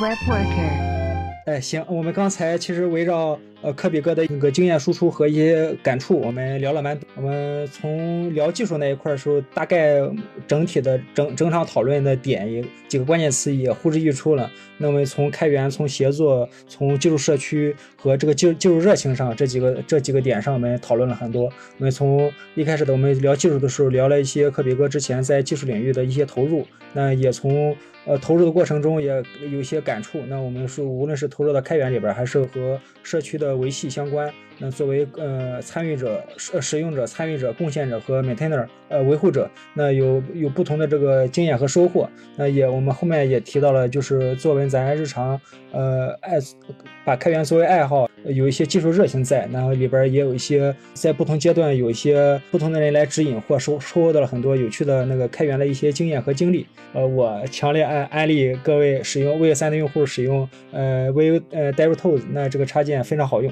Web Worker。哎，行，我们刚才其实围绕呃科比哥的那个经验输出和一些感触，我们聊了蛮多。我们从聊技术那一块的时候，大概整体的整整场讨论的点也几个关键词也呼之欲出了。那么从开源、从协作、从技术社区和这个技技术热情上这几个这几个点上，我们讨论了很多。我们从一开始的我们聊技术的时候，聊了一些科比哥之前在技术领域的一些投入，那也从。呃，投入的过程中也有一些感触。那我们是无论是投入到开源里边，还是和社区的维系相关。那作为呃参与者、使使用者、参与者、贡献者和 maintainer 呃维护者，那有有不同的这个经验和收获。那也我们后面也提到了，就是作为咱日常呃爱把开源作为爱好，有一些技术热情在，然后里边也有一些在不同阶段有一些不同的人来指引或收收获到了很多有趣的那个开源的一些经验和经历。呃，我强烈安安利各位使用 v 三的用户使用呃 v 呃 DevTools，那这个插件非常好用。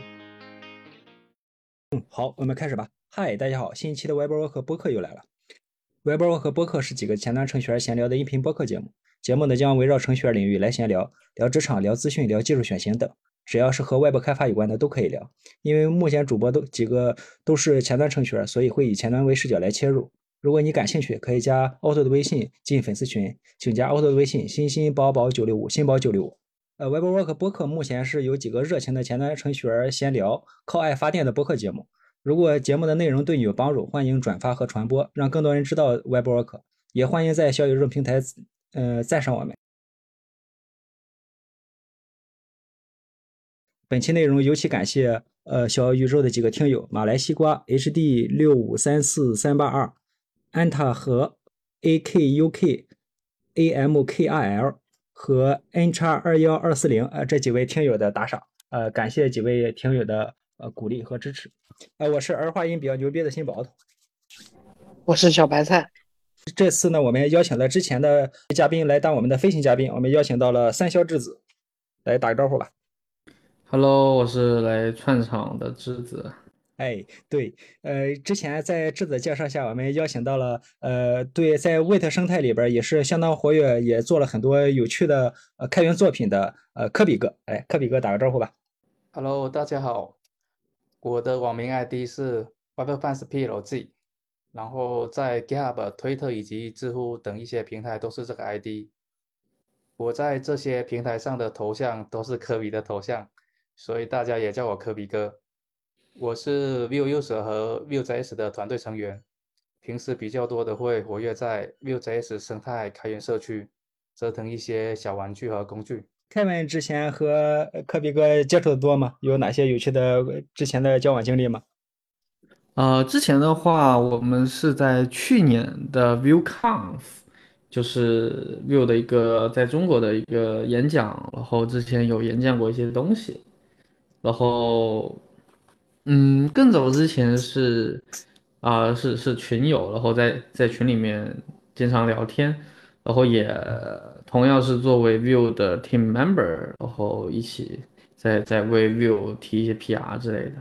嗯，好，我们开始吧。嗨，大家好，新一期的 WebWork 播客又来了。WebWork 播客是几个前端程序员闲聊的音频播客节目。节目呢将围绕程序员领域来闲聊，聊职场、聊资讯、聊技术选型等，只要是和外部开发有关的都可以聊。因为目前主播都几个都是前端程序员，所以会以前端为视角来切入。如果你感兴趣，可以加 Auto 的微信进粉丝群，请加 Auto 的微信：新新宝宝九六五，新宝九六五。呃，WebWork 播客目前是有几个热情的前端程序员闲聊、靠爱发电的播客节目。如果节目的内容对你有帮助，欢迎转发和传播，让更多人知道 WebWork。也欢迎在小宇宙平台，呃，赞赏我们。本期内容尤其感谢呃小宇宙的几个听友：马来西瓜 HD 六五三四三八二、安塔和 AKUKAMKRL。和 N 叉二幺二四零呃这几位听友的打赏，呃感谢几位听友的呃鼓励和支持，呃我是儿化音比较牛逼的新宝头，我是小白菜，这次呢我们邀请了之前的嘉宾来当我们的飞行嘉宾，我们邀请到了三霄之子，来打个招呼吧，Hello，我是来串场的之子。哎，对，呃，之前在智子介绍下，我们邀请到了，呃，对，在 Wait 生态里边也是相当活跃，也做了很多有趣的呃开源作品的，呃，科比哥，哎，科比哥打个招呼吧。Hello，大家好，我的网名 ID 是 WebFansPLG，然后在 GitHub、推特以及知乎等一些平台都是这个 ID。我在这些平台上的头像都是科比的头像，所以大家也叫我科比哥。我是 Vue User 和 Vue.js 的团队成员，平时比较多的会活跃在 Vue.js 生态开源社区，折腾一些小玩具和工具。凯文之前和科比哥接触的多吗？有哪些有趣的之前的交往经历吗？呃，之前的话，我们是在去年的 VueConf，就是 Vue 的一个在中国的一个演讲，然后之前有演讲过一些东西，然后。嗯，更早之前是，啊，是是群友，然后在在群里面经常聊天，然后也同样是作为 View 的 Team Member，然后一起在在为 View 提一些 PR 之类的，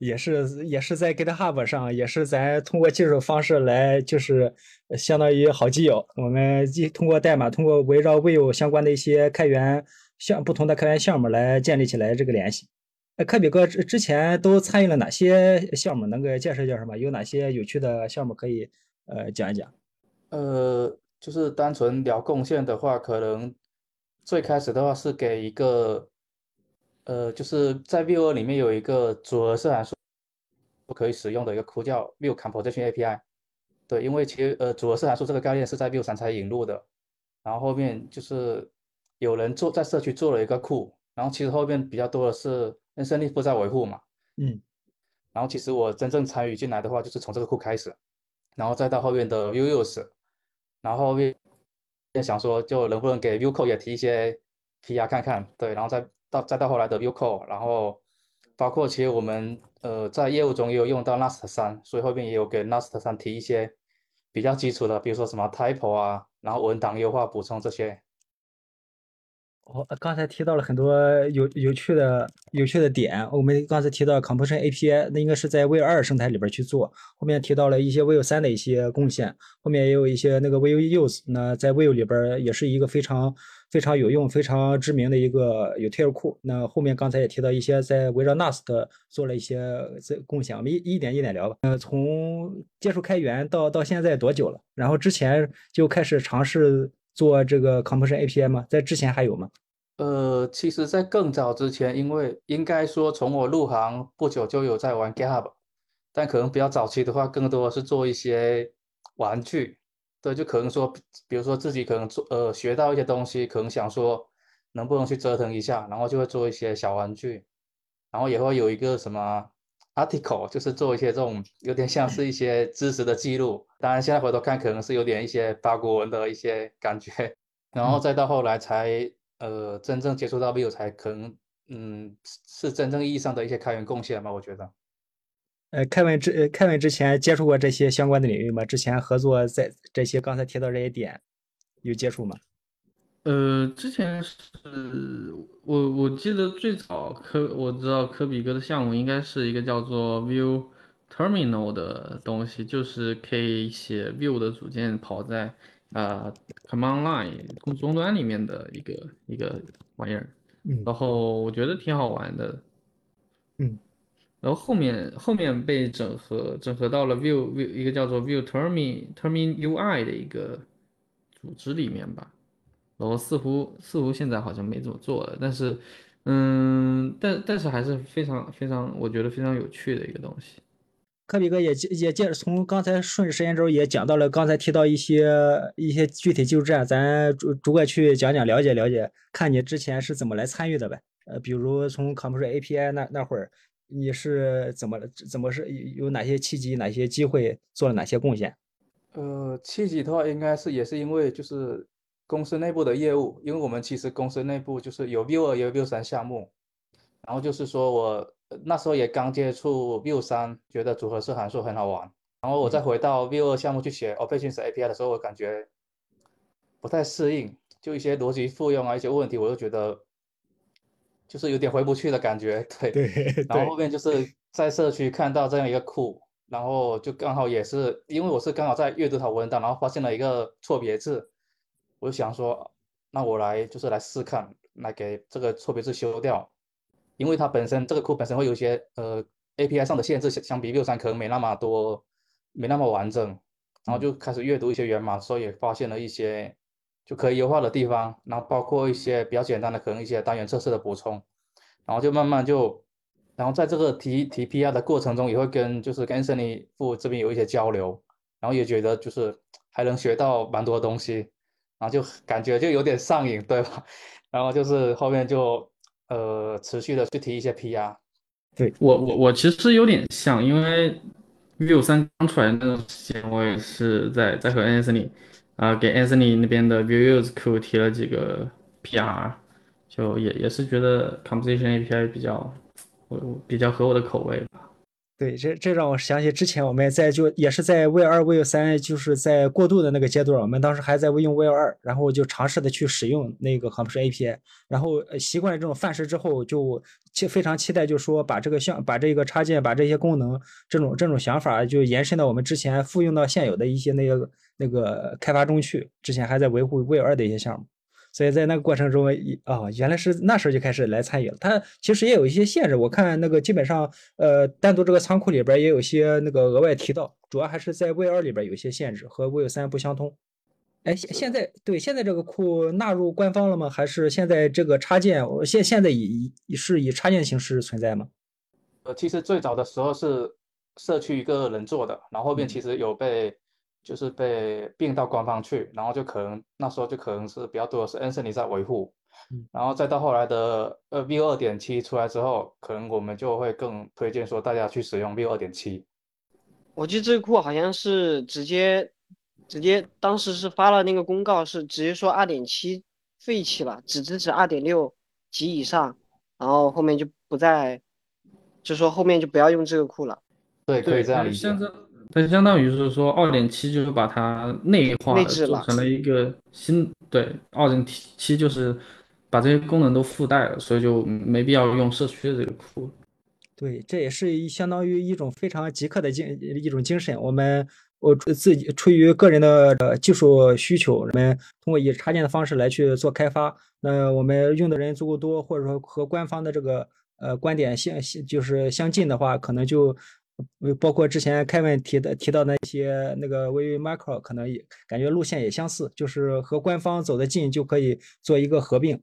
也是也是在 GitHub 上，也是咱通过技术方式来，就是相当于好基友，我们一通过代码，通过围绕 View 相关的一些开源项不同的开源项目来建立起来这个联系。哎，科比哥之之前都参与了哪些项目？能给介绍介绍吗？有哪些有趣的项目可以呃讲一讲？呃，就是单纯聊贡献的话，可能最开始的话是给一个呃，就是在 Vue 里面有一个组合式函数不可以使用的一个库叫 Vue Composition API。对，因为其实呃组合式函数这个概念是在 Vue 上才引入的，然后后面就是有人做在社区做了一个库，然后其实后面比较多的是。跟胜利负责维护嘛，嗯，然后其实我真正参与进来的话，就是从这个库开始，然后再到后面的 Vueuse，然后后面想说就能不能给 Vueco 也提一些 PR 看看，对，然后再到再到后来的 Vueco，然后包括其实我们呃在业务中也有用到 Last 三，所以后面也有给 Last 三提一些比较基础的，比如说什么 Type 啊，然后文档优化补充这些。我，刚才提到了很多有有趣的有趣的点。我们刚才提到 Composition API，那应该是在 Vue 二生态里边去做。后面提到了一些 Vue 三的一些贡献，后面也有一些那个 Vue Use，那在 Vue 里边也是一个非常非常有用、非常知名的一个 util 库。那后面刚才也提到一些在围绕 Nast 做了一些这贡献，我们一一点一点聊吧。呃，从接触开源到到现在多久了？然后之前就开始尝试。做这个 Composition API 吗？在之前还有吗？呃，其实，在更早之前，因为应该说从我入行不久就有在玩 GitHub，但可能比较早期的话，更多是做一些玩具。对，就可能说，比如说自己可能做呃学到一些东西，可能想说能不能去折腾一下，然后就会做一些小玩具，然后也会有一个什么。Article 就是做一些这种有点像是一些知识的记录，当然现在回头看可能是有点一些八股文的一些感觉，然后再到后来才呃真正接触到 Vue 才可能嗯是真正意义上的一些开源贡献吧，我觉得。呃，开文之开文之前接触过这些相关的领域吗？之前合作在这些刚才提到这些点有接触吗？呃，之前是我我记得最早科我知道科比哥的项目应该是一个叫做 View Terminal 的东西，就是可以写 View 的组件跑在啊 Command Line 终端里面的一个一个玩意儿。嗯。然后我觉得挺好玩的。嗯。然后后面后面被整合整合到了 View View 一个叫做 View Termin Termin UI 的一个组织里面吧。然后似乎似乎现在好像没怎么做了，但是，嗯，但但是还是非常非常，我觉得非常有趣的一个东西。科比哥也也借着从刚才顺着时间轴也讲到了刚才提到一些一些具体技术栈，咱逐逐个去讲讲，了解了解，看你之前是怎么来参与的呗。呃，比如从 Composition API 那那会儿，你是怎么怎么是有哪些契机，哪些机会做了哪些贡献？呃，契机的话，应该是也是因为就是。公司内部的业务，因为我们其实公司内部就是有 Vue 二也有 View 三项目，然后就是说我那时候也刚接触 View 三，觉得组合式函数很好玩，然后我再回到 View 二项目去写 Operations API 的时候，我感觉不太适应，就一些逻辑复用啊一些问题，我就觉得就是有点回不去的感觉，对。对。然后后面就是在社区看到这样一个库，然后就刚好也是因为我是刚好在阅读它文档，然后发现了一个错别字。我就想说，那我来就是来试看，来给这个错别字修掉，因为它本身这个库本身会有一些呃 API 上的限制，相比六三可能没那么多，没那么完整，然后就开始阅读一些源码，所以也发现了一些就可以优化的地方，然后包括一些比较简单的可能一些单元测试的补充，然后就慢慢就，然后在这个提提 PR 的过程中，也会跟就是跟 Anthony 父这边有一些交流，然后也觉得就是还能学到蛮多东西。然后就感觉就有点上瘾，对吧？然后就是后面就呃持续的去提一些 PR。对我我我其实有点像，因为 Vue 三刚出来那段时间，我也是在在和 Anthony 啊给 Anthony 那边的 Vue Use 库提了几个 PR，就也也是觉得 Composition API 比较我比较合我的口味吧。对，这这让我想起之前我们在就也是在 V 二、V 三，就是在过渡的那个阶段，我们当时还在用 V 二，然后就尝试的去使用那个好像是 API，然后习惯了这种范式之后，就期非常期待，就说把这个项把这个插件、把这些功能这种这种想法就延伸到我们之前复用到现有的一些那个那个开发中去。之前还在维护 V 二的一些项目。所以在那个过程中，啊，原来是那时候就开始来参与了。它其实也有一些限制，我看那个基本上，呃，单独这个仓库里边也有些那个额外提到，主要还是在 Vue 二里边有些限制，和 Vue 三不相通。哎，现现在对现在这个库纳入官方了吗？还是现在这个插件现现在以是以插件形式存在吗？呃，其实最早的时候是社区一个人做的，然后后面其实有被。就是被并到官方去，然后就可能那时候就可能是比较多的是 Anthony 在维护，然后再到后来的呃 V 二点七出来之后，可能我们就会更推荐说大家去使用 V 二点七。我记得这个库好像是直接直接当时是发了那个公告，是直接说二点七废弃了，只支持二点六及以上，然后后面就不再，就说后面就不要用这个库了。对，可以这样理解。它相当于是说，二点七就是把它内化做成了一个新对，二点七就是把这些功能都附带了，所以就没必要用社区的这个库。对，这也是相当于一种非常极客的精一种精神。我们我自己出于个人的技术需求，我们通过以插件的方式来去做开发。那我们用的人足够多，或者说和官方的这个呃观点相就是相近的话，可能就包括之前凯文提的提到那些那个 v Micro，可能也感觉路线也相似，就是和官方走得近就可以做一个合并。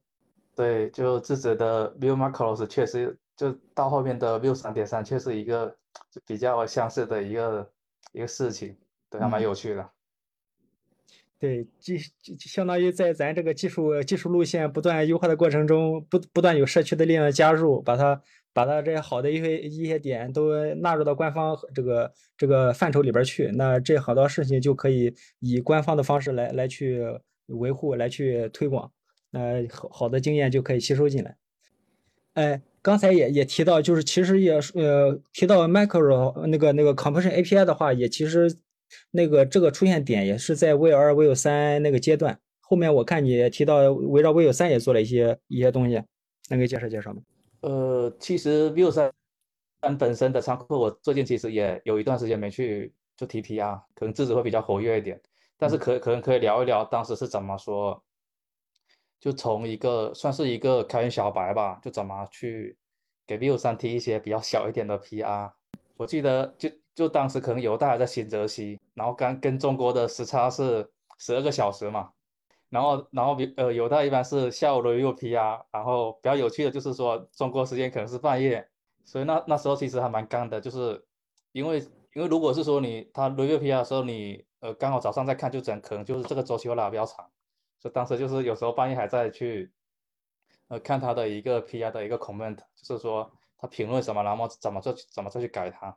对，就自己的 View Macros 确实。就到后面的 Vue 三点三，确实一个比较相似的一个一个事情，对，还蛮有趣的。对，技相当于在咱这个技术技术路线不断优化的过程中，不不断有社区的力量加入，把它把它这些好的一些一些点都纳入到官方这个这个范畴里边去，那这好多事情就可以以官方的方式来来去维护，来去推广，那好好的经验就可以吸收进来。哎。刚才也也提到，就是其实也呃提到 Micro 那个那个 Compression API 的话，也其实那个这个出现点也是在 v 二、v 三那个阶段。后面我看你也提到围绕 v 三也做了一些一些东西，能给介绍介绍吗？呃，其实 Vue 三本身的仓库，我最近其实也有一段时间没去做 TPR，可能自己会比较活跃一点。但是可可能可以聊一聊当时是怎么说。就从一个算是一个开源小白吧，就怎么去给 Vue 三提一些比较小一点的 PR。我记得就就当时可能犹大在新泽西，然后刚跟中国的时差是十二个小时嘛，然后然后比呃犹大一般是下午都有 PR，然后比较有趣的就是说中国时间可能是半夜，所以那那时候其实还蛮干的，就是因为因为如果是说你他 review PR 的时候你呃刚好早上在看，就整可能就是这个周期会拉比较长。就当时就是有时候半夜还在去，呃，看他的一个 PR 的一个 comment，就是说他评论什么，然后怎么做，怎么再去改它，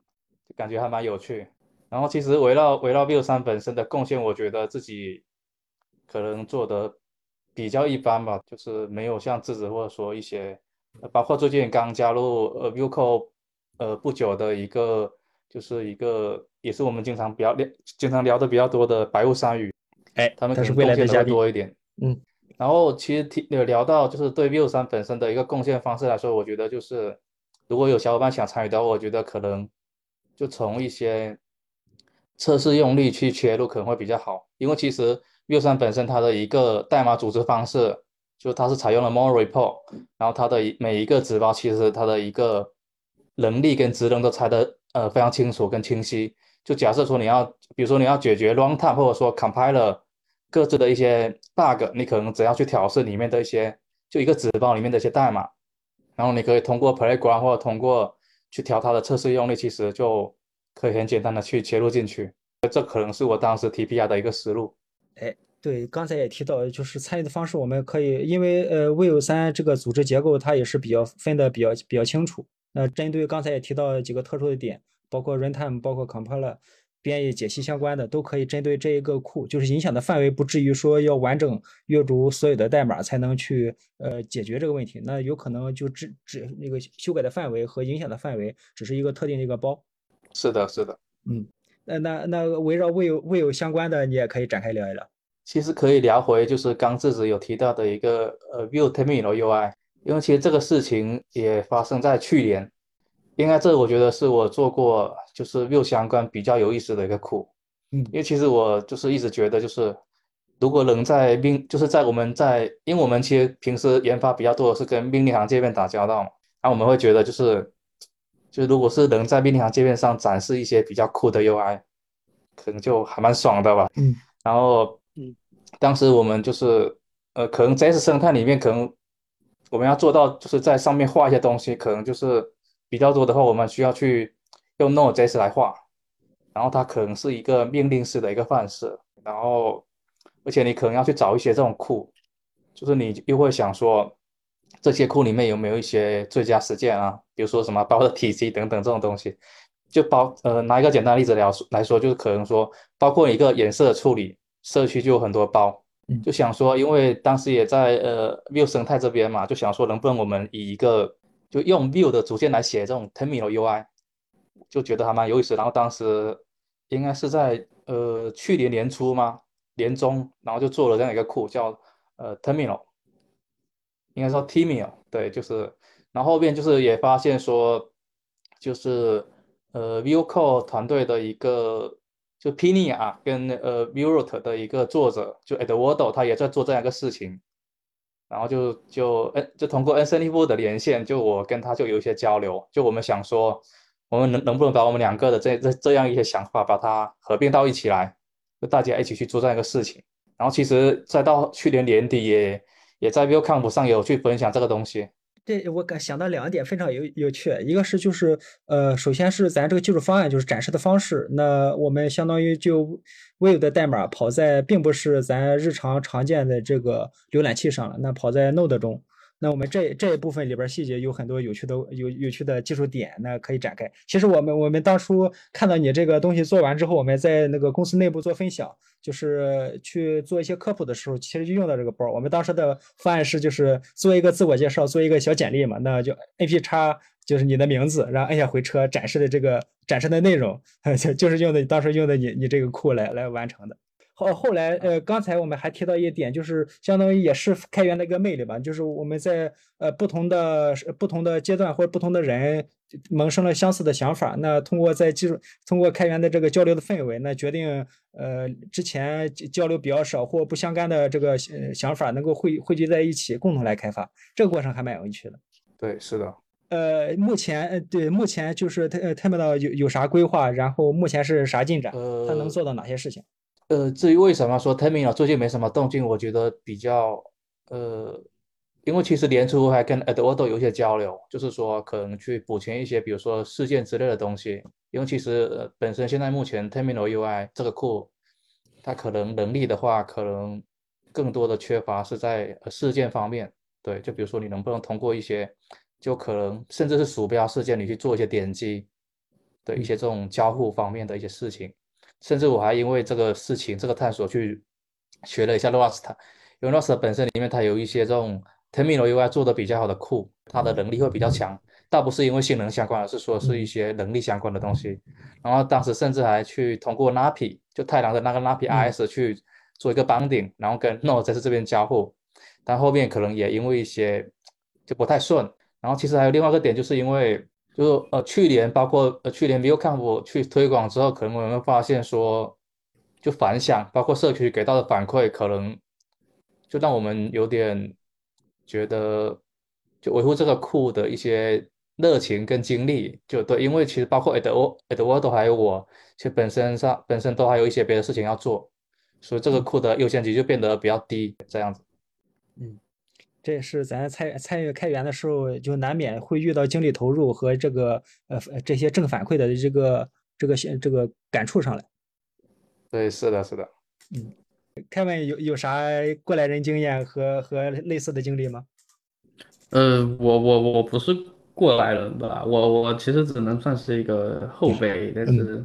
就感觉还蛮有趣。然后其实围绕围绕 Vue 三本身的贡献，我觉得自己可能做的比较一般吧，就是没有像智子或者说一些，包括最近刚加入呃 Code 呃不久的一个，就是一个也是我们经常比较聊经常聊的比较多的白雾山雨，哎，他们可能贡献的多一点。嗯，然后其实提有聊到就是对 Vue 三本身的一个贡献方式来说，我觉得就是如果有小伙伴想参与的话，我觉得可能就从一些测试用力去切入可能会比较好，因为其实 Vue 三本身它的一个代码组织方式，就它是采用了 More Report，然后它的每一个指包其实它的一个能力跟职能都拆的呃非常清楚跟清晰。就假设说你要，比如说你要解决 runtime 或者说 compiler。各自的一些 bug，你可能只要去调试里面的一些，就一个纸包里面的一些代码，然后你可以通过 playground 或者通过去调它的测试用力，其实就可以很简单的去切入进去。这可能是我当时 TPR 的一个思路。哎，对，刚才也提到，就是参与的方式，我们可以，因为呃 Vue 三这个组织结构它也是比较分的比较比较清楚。那针对刚才也提到几个特殊的点，包括 runtime，包括 compiler。编译解析相关的都可以针对这一个库，就是影响的范围不至于说要完整阅读所有的代码才能去呃解决这个问题。那有可能就只只那个修改的范围和影响的范围只是一个特定的一个包。是的，是的，嗯，那那那围绕未有未有相关的，你也可以展开聊一聊。其实可以聊回就是刚智子有提到的一个呃 View Terminal UI，因为其实这个事情也发生在去年。应该这我觉得是我做过就是 Vue 相关比较有意思的一个库，嗯，因为其实我就是一直觉得就是如果能在命就是在我们在，因为我们其实平时研发比较多的是跟命令行界面打交道嘛，然后我们会觉得就是就如果是能在命令行界面上展示一些比较酷的 UI，可能就还蛮爽的吧，嗯，然后嗯，当时我们就是呃可能 JS 生态里面可能我们要做到就是在上面画一些东西，可能就是。比较多的话，我们需要去用 Node.js 来画，然后它可能是一个命令式的一个范式，然后而且你可能要去找一些这种库，就是你又会想说这些库里面有没有一些最佳实践啊，比如说什么包的体积等等这种东西，就包呃拿一个简单例子来来说，就是可能说包括一个颜色的处理，社区就有很多包，就想说因为当时也在呃 Vue 生态这边嘛，就想说能不能我们以一个就用 Vue 的组件来写这种 Terminal UI，就觉得还蛮有意思。然后当时应该是在呃去年年初嘛？年中，然后就做了这样一个库，叫呃 Terminal。应该说 Timio，对，就是，然后后面就是也发现说，就是呃 Viewco 团队的一个就 Pini 啊跟呃 v i e r o t 的一个作者就 Edwardo 他也在做这样一个事情，然后就就嗯就通过 N C T V 的连线，就我跟他就有一些交流，就我们想说，我们能能不能把我们两个的这这这样一些想法把它合并到一起来，就大家一起去做这样一个事情。然后其实再到去年年底也也在 ViewCamp 上有去分享这个东西。这我感想到两点非常有有趣，一个是就是呃，首先是咱这个技术方案就是展示的方式，那我们相当于就 Vue 的代码跑在并不是咱日常常见的这个浏览器上了，那跑在 Node 中。那我们这这一部分里边细节有很多有趣的有有趣的技术点，那可以展开。其实我们我们当初看到你这个东西做完之后，我们在那个公司内部做分享，就是去做一些科普的时候，其实就用到这个包。我们当时的方案是就是做一个自我介绍，做一个小简历嘛，那就 A P 叉就是你的名字，然后按下回车展示的这个展示的内容，就就是用的当时用的你你这个库来来完成的。后后来，呃，刚才我们还提到一点，就是相当于也是开源的一个魅力吧，就是我们在呃不同的不同的阶段或者不同的人萌生了相似的想法，那通过在技术通过开源的这个交流的氛围，那决定呃之前交流比较少或不相干的这个呃想法能够汇汇聚在一起，共同来开发，这个过程还蛮有趣的。对，是的。呃，目前呃对目前就是他呃 Terminal 有有啥规划，然后目前是啥进展？他能做到哪些事情？呃，呃至于为什么说 Terminal 最近没什么动静，我觉得比较呃，因为其实年初还跟 Eduardo 有一些交流，就是说可能去补全一些，比如说事件之类的东西。因为其实本身现在目前 Terminal UI 这个库，它可能能力的话，可能更多的缺乏是在事件方面。对，就比如说你能不能通过一些，就可能甚至是鼠标事件，你去做一些点击对一些这种交互方面的一些事情。甚至我还因为这个事情、这个探索去学了一下 Rust，因为 Rust 本身里面它有一些这种 Terminal UI 做的比较好的库，它的能力会比较强。倒不是因为性能相关，而是说是一些能力相关的东西。然后当时甚至还去通过 Napi，就太郎的那个 Napi IS 去做一个 binding，然后跟 Node 在这边交互。但后面可能也因为一些就不太顺。然后其实还有另外一个点，就是因为。就是呃，去年包括呃，去年 ViewCamp 去推广之后，可能我们发现说，就反响，包括社区给到的反馈，可能就让我们有点觉得，就维护这个库的一些热情跟精力，就对，因为其实包括 Edward Edward 还有我，其实本身上本身都还有一些别的事情要做，所以这个库的优先级就变得比较低，这样子。嗯。这也是咱参参与开源的时候，就难免会遇到精力投入和这个呃这些正反馈的这个这个这个感触上来。对，是的，是的。嗯，凯文有有啥过来人经验和和类似的经历吗？呃，我我我不是过来人吧，我我其实只能算是一个后辈，但是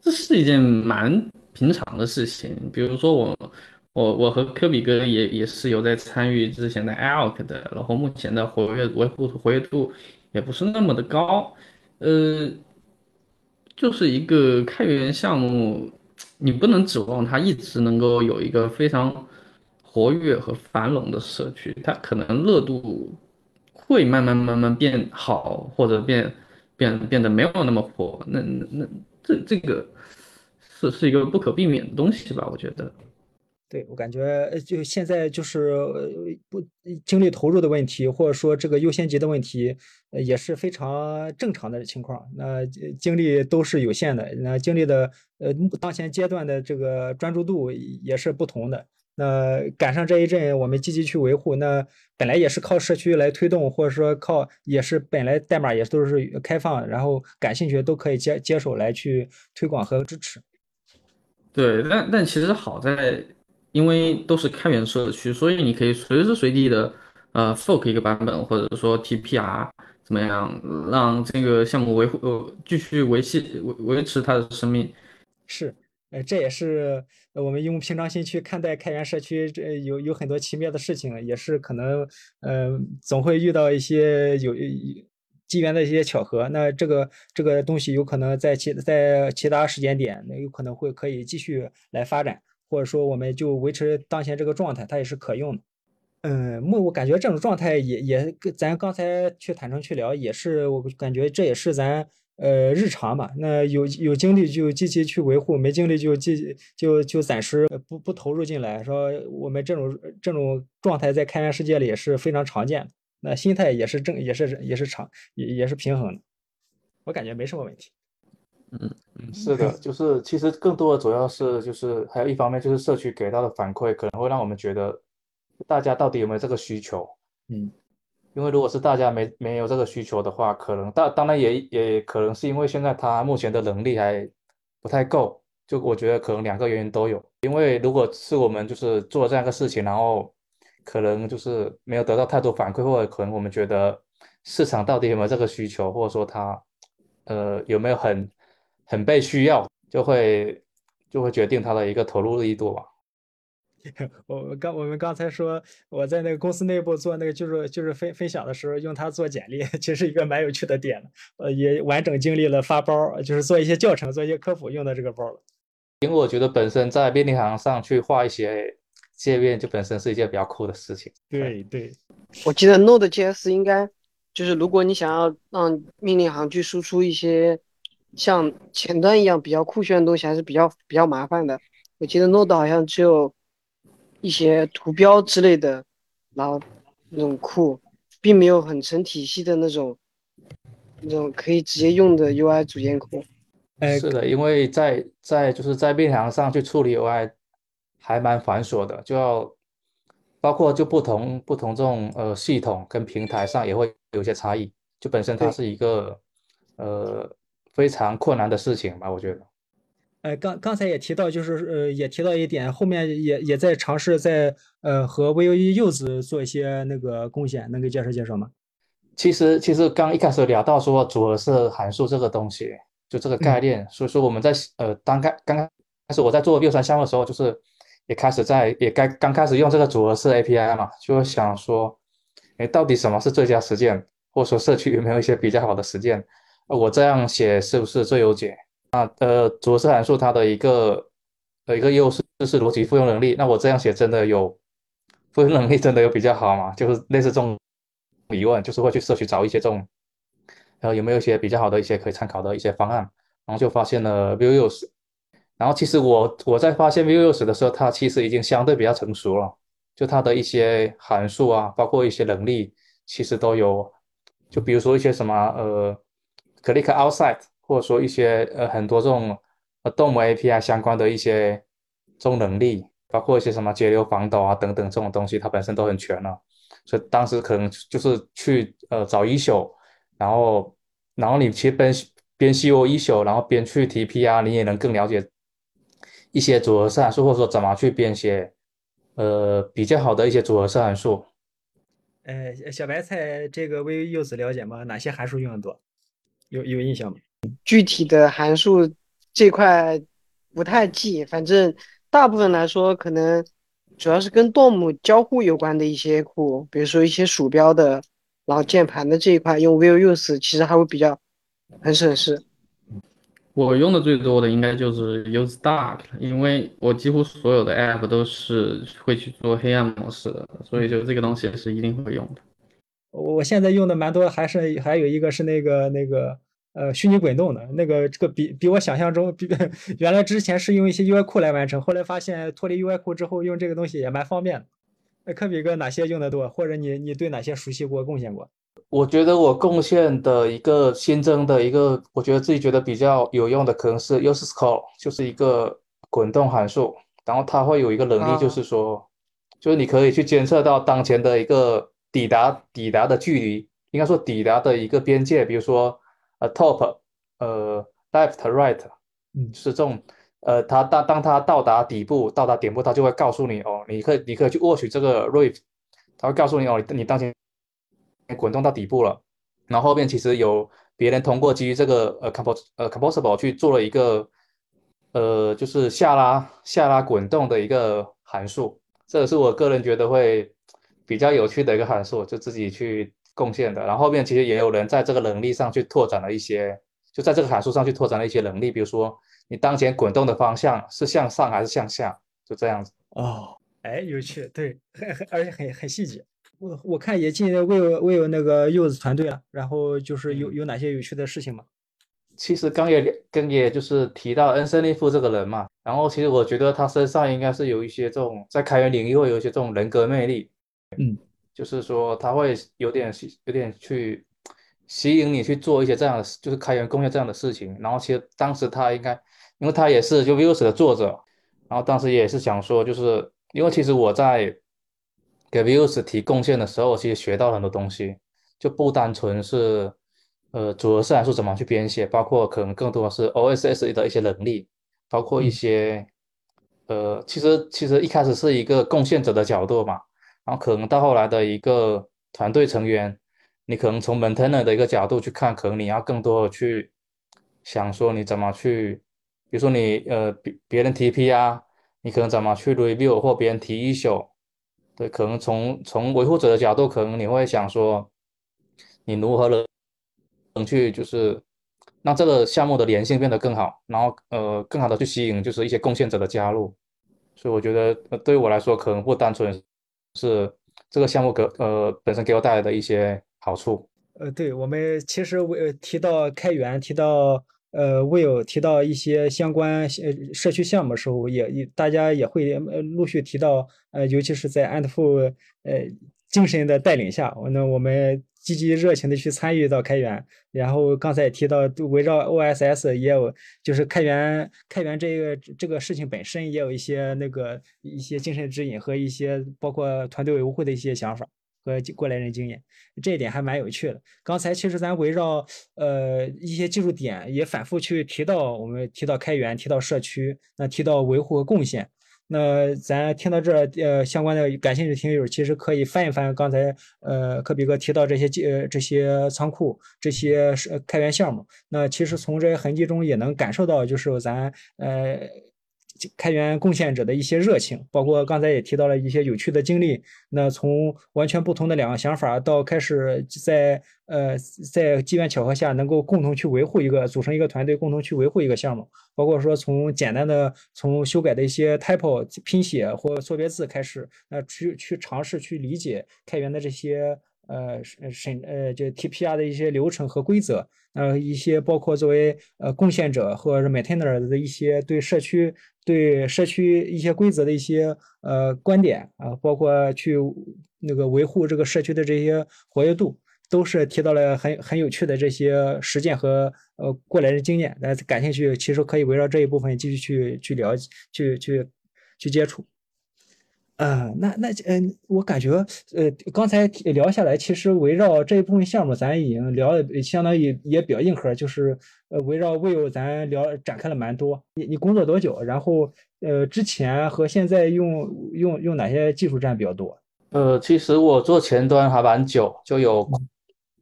这是一件蛮平常的事情。比如说我。我我和科比哥也也是有在参与之前的 Elk 的，然后目前的活跃维护活跃度也不是那么的高，呃，就是一个开源项目，你不能指望它一直能够有一个非常活跃和繁荣的社区，它可能热度会慢慢慢慢变好，或者变变变得没有那么火，那那这这个是是一个不可避免的东西吧，我觉得。对我感觉，就现在就是不精力投入的问题，或者说这个优先级的问题，也是非常正常的情况。那精力都是有限的，那精力的呃当前阶段的这个专注度也是不同的。那赶上这一阵，我们积极去维护，那本来也是靠社区来推动，或者说靠也是本来代码也都是开放，然后感兴趣都可以接接手来去推广和支持。对，但但其实好在。因为都是开源社区，所以你可以随时随地的呃 fork 一个版本，或者说 TPR 怎么样，让这个项目维护呃继续维系维维持它的生命。是，呃，这也是我们用平常心去看待开源社区，这有有很多奇妙的事情，也是可能呃总会遇到一些有机缘的一些巧合。那这个这个东西有可能在其在其他时间点，那有可能会可以继续来发展。或者说，我们就维持当前这个状态，它也是可用的。嗯，目我感觉这种状态也也跟咱刚才去坦诚去聊，也是我感觉这也是咱呃日常嘛。那有有精力就积极去维护，没精力就积就就暂时不不投入进来。说我们这种这种状态在开源世界里也是非常常见的。那心态也是正也是也是常也也是平衡的，我感觉没什么问题。嗯嗯，是的，就是其实更多的主要是就是还有一方面就是社区给到的反馈可能会让我们觉得。大家到底有没有这个需求？嗯，因为如果是大家没没有这个需求的话，可能当当然也也可能是因为现在他目前的能力还不太够。就我觉得可能两个原因都有。因为如果是我们就是做这样一个事情，然后可能就是没有得到太多反馈，或者可能我们觉得市场到底有没有这个需求，或者说他呃有没有很很被需要，就会就会决定他的一个投入力度吧。我刚我们刚才说我在那个公司内部做那个就是就是分分享的时候用它做简历，其实一个蛮有趣的点呃，也完整经历了发包，就是做一些教程，做一些科普用的这个包了。因为我觉得本身在便利行上去画一些界面，就本身是一件比较酷的事情。对对，我记得 Node.js 应该就是如果你想要让命令行去输出一些像前端一样比较酷炫的东西，还是比较比较麻烦的。我记得 Node 好像只有。一些图标之类的，然后那种库，并没有很成体系的那种，那种可以直接用的 UI 组件库。哎，是的，因为在在就是在面墙上去处理 UI，还蛮繁琐的，就要包括就不同不同这种呃系统跟平台上也会有些差异，就本身它是一个呃非常困难的事情吧，我觉得。呃，刚刚才也提到，就是呃，也提到一点，后面也也在尝试在呃和 Vue 柚子做一些那个贡献，能给介绍介绍吗？其实其实刚一开始聊到说组合式函数这个东西，就这个概念，所以说我们在呃刚开刚开始我在做六三项目的时候，就是也开始在也该刚开始用这个组合式 API 嘛，就想说，哎，到底什么是最佳实践，或者说社区有没有一些比较好的实践？我这样写是不是最优解？那呃，主式函数它的一个呃一个优势就是逻辑复用能力。那我这样写真的有复用能力，真的有比较好吗？就是类似这种疑问，就是会去社区找一些这种，然后有没有一些比较好的一些可以参考的一些方案？然后就发现了 Vue.use。然后其实我我在发现 Vue.use 的时候，它其实已经相对比较成熟了，就它的一些函数啊，包括一些能力，其实都有。就比如说一些什么呃，click outside。或者说一些呃很多这种呃动物 API 相关的一些这种能力，包括一些什么节流防抖啊等等这种东西，它本身都很全了。所以当时可能就是去呃找一宿，然后然后你其实边边修一宿，然后边去 TP 啊，你也能更了解一些组合式函数，或者说怎么去编写呃比较好的一些组合式函数。呃，小白菜这个微柚子了解吗？哪些函数用的多？有有印象吗？具体的函数这块不太记，反正大部分来说，可能主要是跟 DOM 交互有关的一些库，比如说一些鼠标的，然后键盘的这一块，用 Vue.use 其实还会比较很省事。我用的最多的应该就是 useDark，因为我几乎所有的 app 都是会去做黑暗模式的，所以就这个东西是一定会用的。我现在用的蛮多，还是还有一个是那个那个。呃，虚拟滚动的那个，这个比比我想象中，比 原来之前是用一些 UI 库来完成，后来发现脱离 UI 库之后，用这个东西也蛮方便的。那科比哥哪些用的多，或者你你对哪些熟悉过、贡献过？我觉得我贡献的一个新增的一个，我觉得自己觉得比较有用的，可能是 useScore，就是一个滚动函数，然后它会有一个能力，就是说，就是你可以去监测到当前的一个抵达抵达的距离，应该说抵达的一个边界，比如说。呃，top，呃，left，right，嗯，是这种，呃，它当当它到达底部，到达顶部，它就会告诉你哦，你可以你可以去获取这个 r a v e 它会告诉你哦，你当前滚动到底部了，然后后面其实有别人通过基于这个呃 compos 呃 composable 去做了一个呃就是下拉下拉滚动的一个函数，这个是我个人觉得会比较有趣的一个函数，就自己去。贡献的，然后后面其实也有人在这个能力上去拓展了一些，就在这个函数上去拓展了一些能力，比如说你当前滚动的方向是向上还是向下，就这样子。哦，哎，有趣，对，很很而且很很细节。我我看也进 Will Will 那个柚子团队了，然后就是有有哪些有趣的事情吗？其实刚也跟也就是提到恩森利夫这个人嘛，然后其实我觉得他身上应该是有一些这种在开源领域会有一些这种人格魅力，嗯，就是说他会有点有点去吸引你去做一些这样的就是开源贡献这样的事情。然后其实当时他应该，因为他也是就 Vue 的作者，然后当时也是想说，就是因为其实我在给 Vue 提贡献的时候，其实学到很多东西，就不单纯是。呃，组合式函数怎么去编写，包括可能更多的是 OSS 的一些能力，包括一些，呃，其实其实一开始是一个贡献者的角度嘛，然后可能到后来的一个团队成员，你可能从 maintainer 的一个角度去看，可能你要更多的去想说你怎么去，比如说你呃别别人提 P 啊，你可能怎么去 review 或别人提 issue，对，可能从从维护者的角度，可能你会想说，你如何能能。去就是让这个项目的粘性变得更好，然后呃更好的去吸引就是一些贡献者的加入，所以我觉得对于我来说可能不单纯是这个项目给呃本身给我带来的一些好处。呃，对我们其实为提到开源，提到呃 Will 提到一些相关呃社区项目的时候，也也大家也会陆续提到呃尤其是在安特富呃精神的带领下，那我们。积极热情的去参与到开源，然后刚才也提到，围绕 OSS 也有，就是开源开源这个这个事情本身也有一些那个一些精神指引和一些包括团队维护的一些想法和过来人经验，这一点还蛮有趣的。刚才其实咱围绕呃一些技术点也反复去提到，我们提到开源，提到社区，那提到维护和贡献。那咱听到这，呃，相关的感兴趣的听友其实可以翻一翻刚才，呃，科比哥提到这些，呃，这些仓库，这些是开源项目。那其实从这些痕迹中也能感受到，就是咱，呃。开源贡献者的一些热情，包括刚才也提到了一些有趣的经历。那从完全不同的两个想法，到开始在呃在机缘巧合下能够共同去维护一个组成一个团队，共同去维护一个项目。包括说从简单的从修改的一些 typo 拼写或错别字开始，那去去尝试去理解开源的这些。呃审呃就 TPR 的一些流程和规则，呃一些包括作为呃贡献者或者是 maintainer 的一些对社区对社区一些规则的一些呃观点啊，包括去那个维护这个社区的这些活跃度，都是提到了很很有趣的这些实践和呃过来人经验。大家感兴趣，其实可以围绕这一部分继续去去了解，去去去接触。嗯，那那嗯，我感觉呃，刚才聊下来，其实围绕这一部分项目，咱已经聊的相当于也比较硬核，就是呃，围绕 Will 咱聊展开了蛮多。你你工作多久？然后呃，之前和现在用用用哪些技术站比较多？呃，其实我做前端还蛮久，就有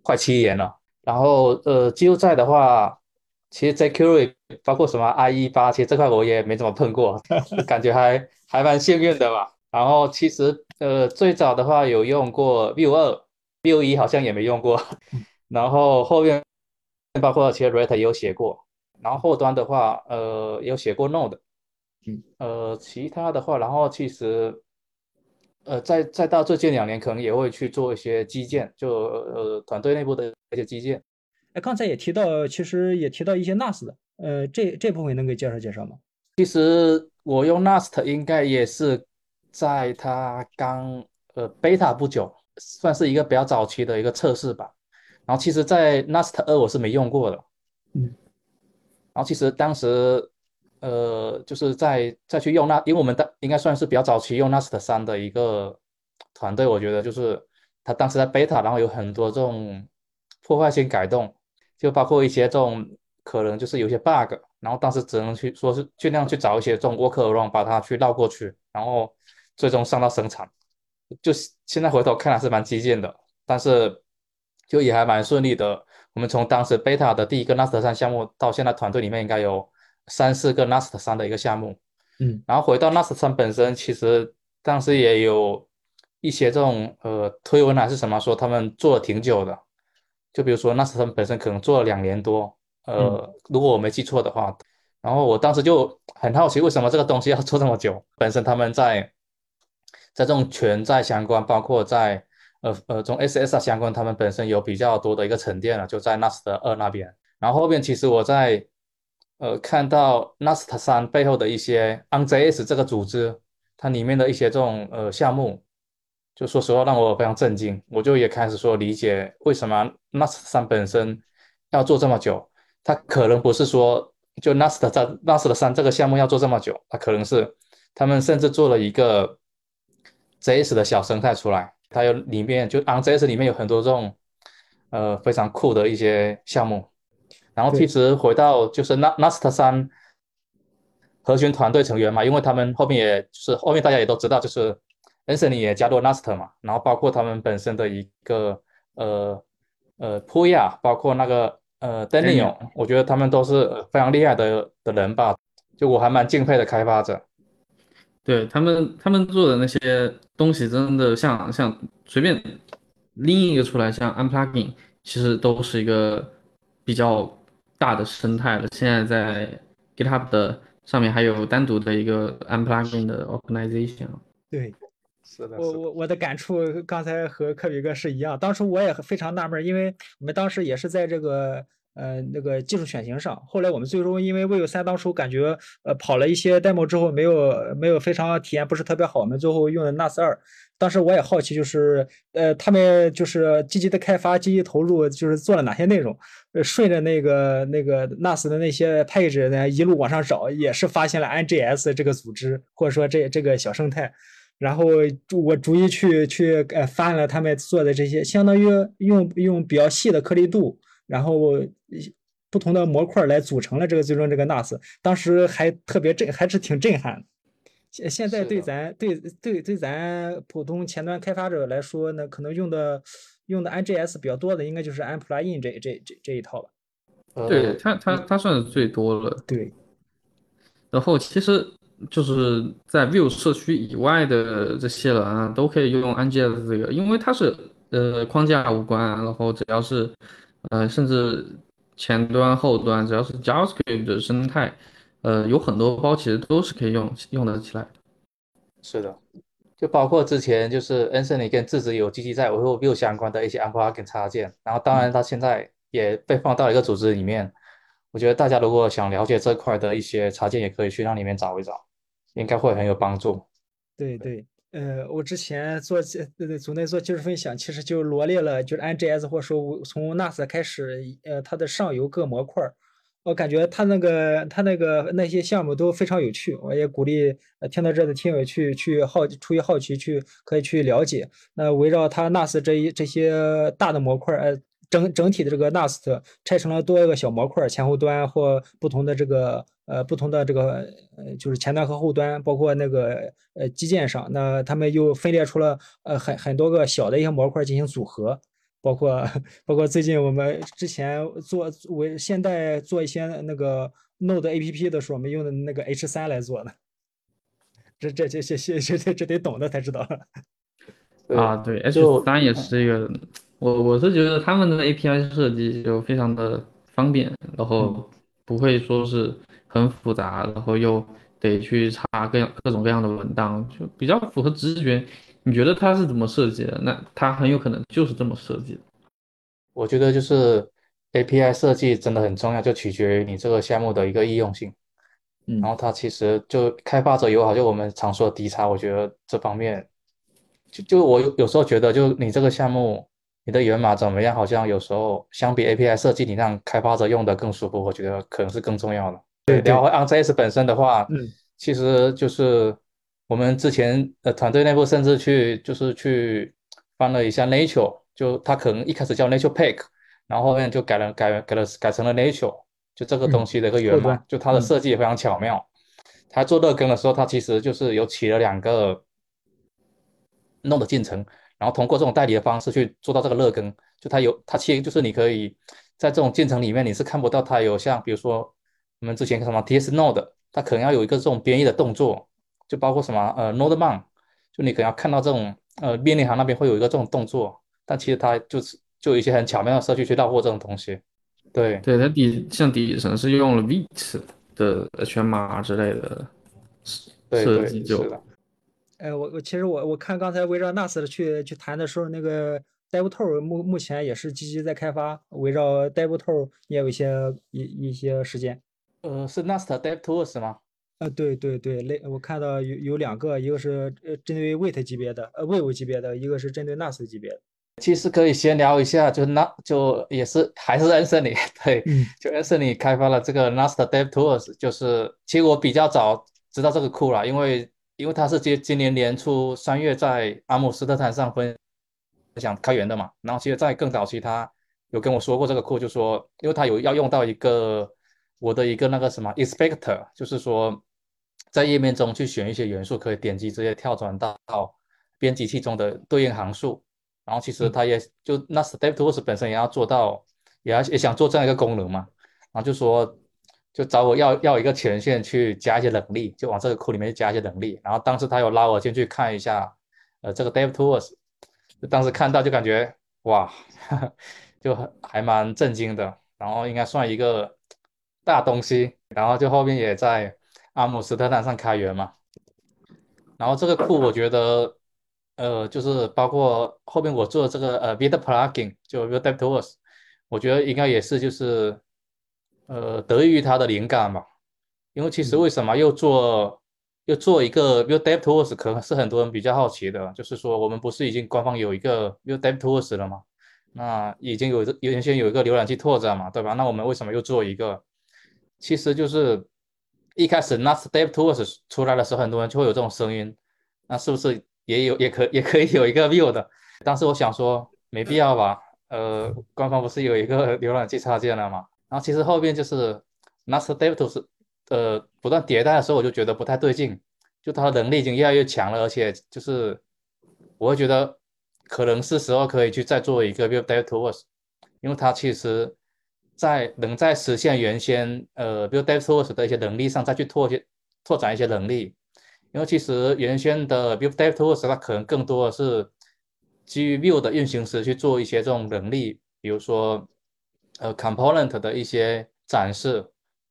快七年了。然后呃，技术站的话，其实 jQuery 包括什么 IE 八，其实这块我也没怎么碰过，感觉还还蛮幸运的吧。然后其实呃最早的话有用过 Vue 二，Vue 一好像也没用过。然后后面包括其实 React 也有写过。然后后端的话呃有写过 Node。嗯。呃其他的话，然后其实呃再再到最近两年可能也会去做一些基建，就呃团队内部的一些基建。哎，刚才也提到，其实也提到一些 NAS 的，呃这这部分能给介绍介绍吗？其实我用 NAS 应该也是。在它刚呃 beta 不久，算是一个比较早期的一个测试吧。然后其实，在 Nast 二我是没用过的，嗯。然后其实当时呃就是在再去用那，因为我们当应该算是比较早期用 Nast 三的一个团队，我觉得就是他当时在 beta，然后有很多这种破坏性改动，就包括一些这种可能就是有些 bug，然后当时只能去说是尽量去找一些这种 workaround 把它去绕过去，然后。最终上到生产，就现在回头看还是蛮激进的，但是就也还蛮顺利的。我们从当时 beta 的第一个 Nast 三项目到现在团队里面应该有三四个 Nast 三的一个项目，嗯，然后回到 Nast 三本身，其实当时也有一些这种呃推文还是什么说他们做了挺久的，就比如说 Nast 三本身可能做了两年多，呃，如果我没记错的话，然后我当时就很好奇为什么这个东西要做这么久，本身他们在在这种全债相关，包括在呃呃，从 SSR 相关，他们本身有比较多的一个沉淀了，就在 NAST 二那边。然后后面其实我在呃看到 NAST 三背后的一些 N J S 这个组织，它里面的一些这种呃项目，就说实话让我非常震惊。我就也开始说理解为什么 NAST 三本身要做这么久。它可能不是说就 NAST 在 NAST 三这个项目要做这么久，它可能是他们甚至做了一个 JS 的小生态出来。它有里面就 OnJS 里面有很多这种呃非常酷的一些项目，然后其实回到就是 NAST 三核心团队成员嘛，因为他们后面也就是后面大家也都知道，就是 Anthony 也加入 NAST 嘛，然后包括他们本身的一个呃呃 Puya，包括那个呃 Daniel，我觉得他们都是非常厉害的的人吧，就我还蛮敬佩的开发者。对他们，他们做的那些东西，真的像像随便拎一个出来，像 Unplugging，其实都是一个比较大的生态了。现在在 GitHub 的上面还有单独的一个 Unplugging 的 organization。对，是的，我我我的感触刚才和科比哥是一样，当时我也非常纳闷，因为我们当时也是在这个。呃，那个技术选型上，后来我们最终因为 Vue 三当初感觉呃跑了一些 demo 之后没有没有非常体验不是特别好，我们最后用的 NAS 二。当时我也好奇，就是呃他们就是积极的开发、积极投入，就是做了哪些内容？呃，顺着那个那个 NAS 的那些配置呢，一路往上找，也是发现了 NGS 这个组织或者说这这个小生态。然后我逐一去去呃翻了他们做的这些，相当于用用比较细的颗粒度。然后不同的模块来组成了这个最终这个 NAS，当时还特别震，还是挺震撼。现现在对咱对对对咱普通前端开发者来说呢，可能用的用的 NGS 比较多的，应该就是 Unplugin 这这这这一套吧。对它它它算是最多了。对。然后其实就是在 Vue 社区以外的这些人啊，都可以用 NGS 这个，因为它是呃框架无关，然后只要是。呃，甚至前端、后端，只要是 JavaScript 的生态，呃，有很多包其实都是可以用用得起来的。是的，就包括之前就是 Anthony 跟智子有积极在维护 Vue 相关的一些 Unplug 插件，然后当然它现在也被放到一个组织里面。我觉得大家如果想了解这块的一些插件，也可以去那里面找一找，应该会很有帮助。对对。呃，我之前做呃组内做技术分享，其实就罗列了，就是 NGS 或者说从 NAS 开始，呃，它的上游各模块儿，我感觉它那个它那个那些项目都非常有趣，我也鼓励呃听到这的听友去去好出于好奇去可以去了解。那围绕它 NAS 这一这些大的模块儿，呃。整整体的这个 NAS 拆成了多个小模块，前后端或不同的这个呃不同的这个呃就是前端和后端，包括那个呃基建上，那他们又分裂出了呃很很多个小的一些模块进行组合，包括 包括最近我们之前做为现在做一些那个 Node APP 的时候，我们用的那个 H 三来做的，这这这这这这这得懂的才知道。啊，对，H 三也是一个。我我是觉得他们的 API 设计就非常的方便，然后不会说是很复杂，然后又得去查各样各种各样的文档，就比较符合直觉。你觉得它是怎么设计的？那它很有可能就是这么设计的。我觉得就是 API 设计真的很重要，就取决于你这个项目的一个易用性。嗯，然后它其实就开发者友好，就我们常说的低差，我觉得这方面就就我有有时候觉得，就你这个项目。你的源码怎么样？好像有时候相比 API 设计，你让开发者用的更舒服，我觉得可能是更重要的。对，然后 OnJS 本身的话，嗯，其实就是我们之前呃团队内部甚至去就是去翻了一下 Nature，就它可能一开始叫 Nature Pack，然后后面就改了改改了改成了 Nature，就这个东西的一个源码，就它的设计也非常巧妙。它做热更的时候，它其实就是有起了两个弄的进程。然后通过这种代理的方式去做到这个热更，就它有它其实就是你可以在这种进程里面你是看不到它有像比如说我们之前什么 TS Node，它可能要有一个这种编译的动作，就包括什么呃 Node Man，就你可能要看到这种呃命令行那边会有一个这种动作，但其实它就是就有一些很巧妙的设计去绕过这种东西。对对，它底像底层是用了 Vite 的全码之类的设计就。哎，我我其实我我看刚才围绕 NAS 的去去谈的时候，那个 DevTool 目目前也是积极在开发，围绕 DevTool 也有一些一一些时间。呃，是 Nast DevTools 吗？呃，对对对，类我看到有有两个，一个是呃针对 Wait 级别的，呃 Wave 级别的，一个是针对 NAS 级别的。其实可以先聊一下，就那就也是还是 Anthony 对，嗯就 Anthony 开发了这个 Nast DevTools，就是其实我比较早知道这个库了，因为因为他是今今年年初三月在阿姆斯特丹上分享开源的嘛，然后其实在更早期他有跟我说过这个库，就说因为他有要用到一个我的一个那个什么 inspector，就是说在页面中去选一些元素，可以点击直接跳转到编辑器中的对应行数。然后其实他也就那 StepTools 本身也要做到，也要也想做这样一个功能嘛，然后就说就找我要要一个权限去加一些能力，就往这个库里面加一些能力。然后当时他有拉我进去看一下，呃，这个 DevTools，就当时看到就感觉哇，就还蛮震惊的。然后应该算一个大东西，然后就后面也在阿姆斯特丹上开源嘛。然后这个库我觉得。呃，就是包括后面我做这个呃 Vite Plugin，就 Vite DevTools，我觉得应该也是就是呃得益于它的灵感吧。因为其实为什么又做又做一个 Vite DevTools，可能是很多人比较好奇的，就是说我们不是已经官方有一个 Vite DevTools 了吗？那已经有原先有一个浏览器拓展嘛，对吧？那我们为什么又做一个？其实就是一开始 NAS DevTools 出来的时候，很多人就会有这种声音，那是不是？也有也可也可以有一个 view 的，当时我想说没必要吧，呃，官方不是有一个浏览器插件了吗？然后其实后边就是 NAS DevTools，呃，不断迭代的时候，我就觉得不太对劲，就它的能力已经越来越强了，而且就是我会觉得可能是时候可以去再做一个 View DevTools，因为它其实在能在实现原先呃 View DevTools 的一些能力上再去拓些拓展一些能力。因为其实原先的 Vue DevTools 它可能更多的是基于 Vue 的运行时去做一些这种能力，比如说呃 Component 的一些展示，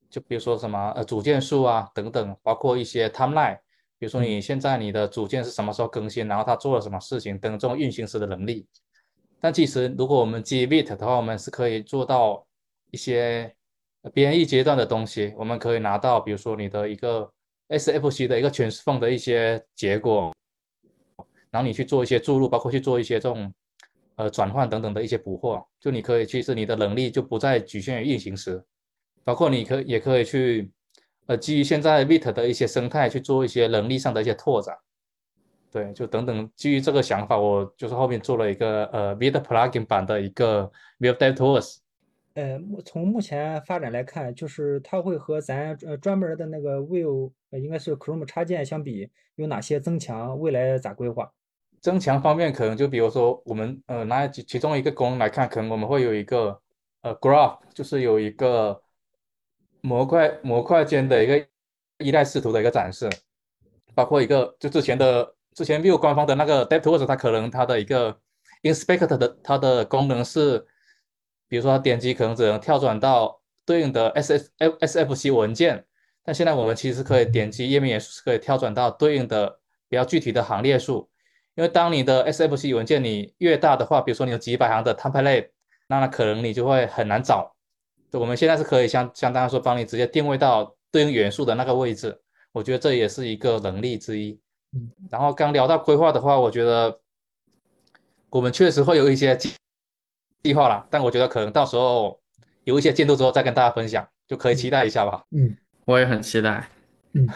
就比如说什么呃组件数啊等等，包括一些 Timeline，比如说你现在你的组件是什么时候更新，然后它做了什么事情等这种运行时的能力。但其实如果我们基于 Vite 的话，我们是可以做到一些编译阶段的东西，我们可以拿到比如说你的一个。SFC 的一个 transform 的一些结果，然后你去做一些注入，包括去做一些这种呃转换等等的一些捕获，就你可以其实你的能力就不再局限于运行时，包括你可也可以去呃基于现在 Vit 的一些生态去做一些能力上的一些拓展，对，就等等基于这个想法，我就是后面做了一个呃 v i t Plugin 版的一个 Vue DevTools。呃，目从目前发展来看，就是它会和咱呃专门的那个 Vue，应该是 Chrome 插件相比，有哪些增强？未来咋规划？增强方面，可能就比如说我们呃拿其其中一个功能来看，可能我们会有一个呃 Graph，就是有一个模块模块间的一个依赖视图的一个展示，包括一个就之前的之前 Vue 官方的那个 DevTools，它可能它的一个 Inspector 的它的功能是。比如说，点击可能只能跳转到对应的 S S F S F C 文件，但现在我们其实可以点击页面元素，是可以跳转到对应的比较具体的行列数。因为当你的 S F C 文件你越大的话，比如说你有几百行的 template，那那可能你就会很难找。我们现在是可以相相当于说帮你直接定位到对应元素的那个位置，我觉得这也是一个能力之一。然后刚聊到规划的话，我觉得我们确实会有一些。计划了，但我觉得可能到时候有一些进度之后再跟大家分享，就可以期待一下吧。嗯，我也很期待。嗯，